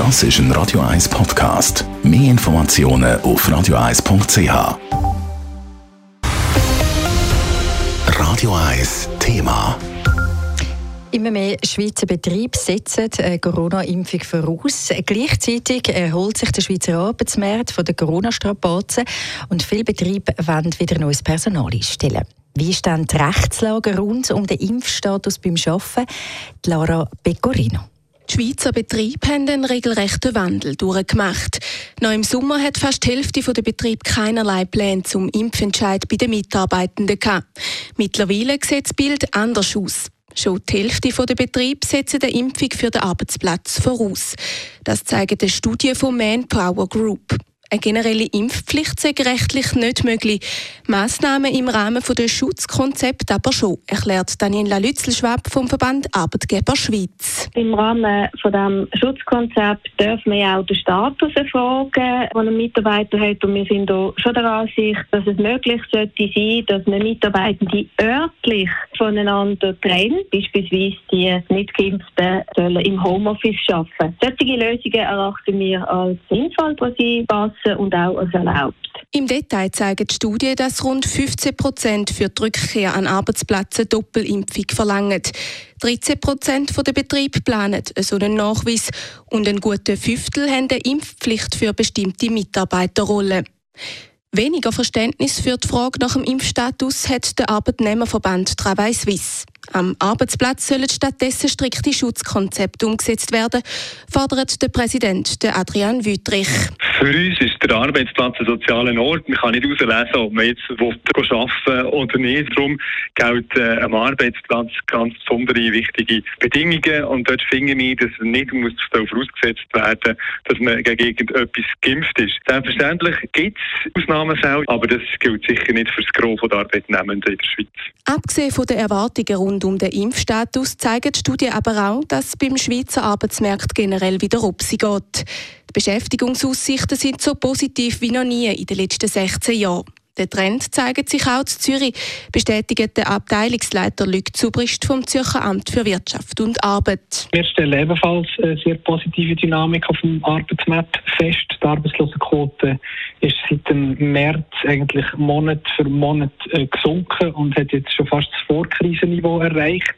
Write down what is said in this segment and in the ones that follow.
Das ist ein Radio 1 Podcast. Mehr Informationen auf radio1.ch. Radio 1 Thema. Immer mehr Schweizer Betriebe setzen eine Corona-Impfung voraus. Gleichzeitig erholt sich der Schweizer Arbeitsmarkt von den Corona-Strapazen und viele Betriebe wollen wieder neues Personal einstellen. Wie ist dann die Rechtslage rund um den Impfstatus beim Arbeiten? Lara Pecorino. Die Schweizer Betriebe haben einen regelrechten Wandel durchgemacht. Noch im Sommer hat fast die Hälfte der Betriebe keinerlei Pläne zum Impfentscheid bei den Mitarbeitenden gehabt. Mittlerweile sieht das Bild anders aus. Schon die Hälfte der Betriebe setzen die Impfung für den Arbeitsplatz voraus. Das zeigt eine Studie von Manpower Group. Eine generelle Impfpflicht sei rechtlich nicht möglich. Massnahmen im Rahmen des Schutzkonzepts aber schon, erklärt Daniela Lützelschwab vom Verband Arbeitgeber Schweiz. Im Rahmen von dem Schutzkonzept dürfen wir auch den Status erfragen, den ein Mitarbeiter hat. Und wir sind auch schon der Ansicht, dass es möglich sollte sein, dass man Mitarbeitende örtlich voneinander trennt. Beispielsweise die nicht Geimpften sollen im Homeoffice arbeiten. Solche Lösungen erachten wir als sinnvoll, die sie passen und auch als erlaubt. Im Detail zeigen die Studien, dass rund 15 Prozent für die Rückkehr an Arbeitsplätze Doppelimpfung verlangen. 13 Prozent der Betriebe planen so einen Nachweis und ein guter Fünftel haben eine Impfpflicht für bestimmte Mitarbeiterrollen. Weniger Verständnis für die Frage nach dem Impfstatus hat der Arbeitnehmerverband Travail Suisse. Am Arbeitsplatz sollen stattdessen strikte Schutzkonzepte umgesetzt werden, fordert der Präsident Adrian Wüttrich. Für uns ist der Arbeitsplatz ein sozialer Ort. Man kann nicht herauslesen, ob man jetzt arbeiten will oder nicht. Darum gelten äh, am Arbeitsplatz ganz besondere wichtige Bedingungen. Und dort finden wir, dass nicht muss vorausgesetzt werden dass man gegen irgendetwas geimpft ist. Selbstverständlich gibt es Ausnahmefälle, aber das gilt sicher nicht für das Gros der Arbeitnehmenden in der Schweiz. Abgesehen von den Erwartungen rund um den Impfstatus zeigen die Studien aber auch, dass beim Schweizer Arbeitsmarkt generell wieder Rupsi geht. Die Beschäftigungsaussichten sind so positiv wie noch nie in den letzten 16 Jahren. Der Trend zeigt sich auch in Zürich, bestätigt der Abteilungsleiter Luc Zubrist vom Zürcher Amt für Wirtschaft und Arbeit. Wir stellen ebenfalls eine sehr positive Dynamik auf dem Arbeitsmarkt fest. Die Arbeitslosenquote ist seit dem März eigentlich Monat für Monat äh, gesunken und hat jetzt schon fast das Vorkrisenniveau erreicht.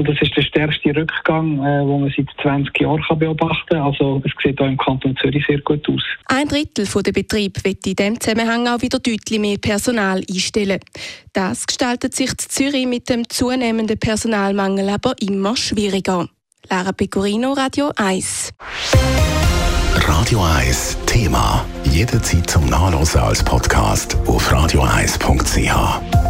Und das ist der stärkste Rückgang, äh, den man seit 20 Jahren kann beobachten kann. Also es sieht auch im Kanton Zürich sehr gut aus. Ein Drittel der Betriebe wird in diesem Zusammenhang auch wieder deutlich mehr Personal einstellen. Das gestaltet sich in Zürich mit dem zunehmenden Personalmangel aber immer schwieriger. Lara Pecorino, Radio 1. Radio 1 Thema. Jederzeit zum Nachlesen als Podcast auf radio1.ch.